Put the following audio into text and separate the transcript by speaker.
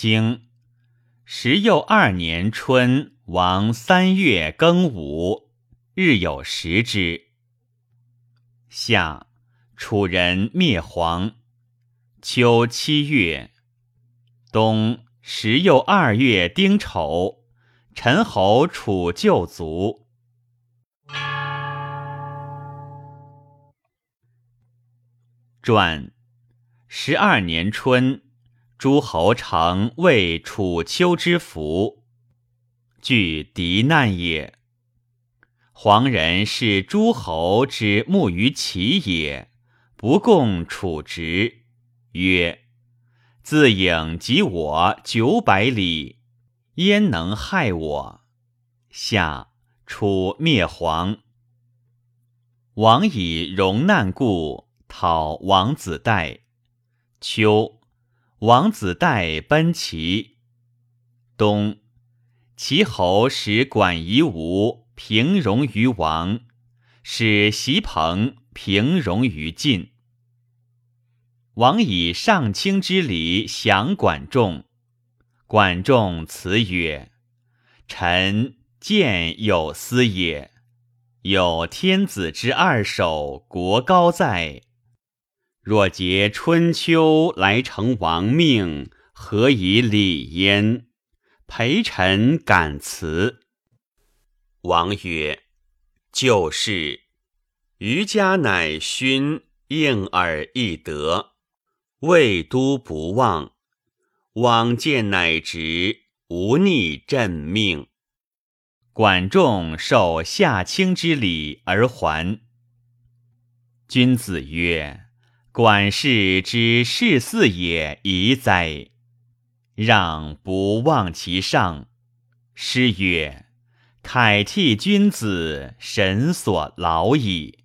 Speaker 1: 经十又二年春，王三月庚午，日有食之。夏，楚人灭黄。秋七月，冬十又二月丁丑，陈侯楚旧卒。传十二年春。诸侯成为楚丘之福，惧敌难也。黄人是诸侯之慕于齐也，不共楚直，曰：“自影及我九百里，焉能害我？”下楚灭黄，王以戎难故，讨王子代。秋。王子代奔齐，东齐侯使管夷吾平戎于王，使袭彭平戎于晋。王以上卿之礼降管仲，管仲辞曰：“臣见有司也，有天子之二首，国高在。”若结春秋来成王命，何以礼焉？陪臣感辞。王曰：“就是。余家乃勋，应耳易得，未都不忘。往见乃直，无逆朕命。”管仲受下卿之礼而还。君子曰。管氏之事嗣也宜哉！让不忘其上。诗曰：“慨替君子，神所劳矣。”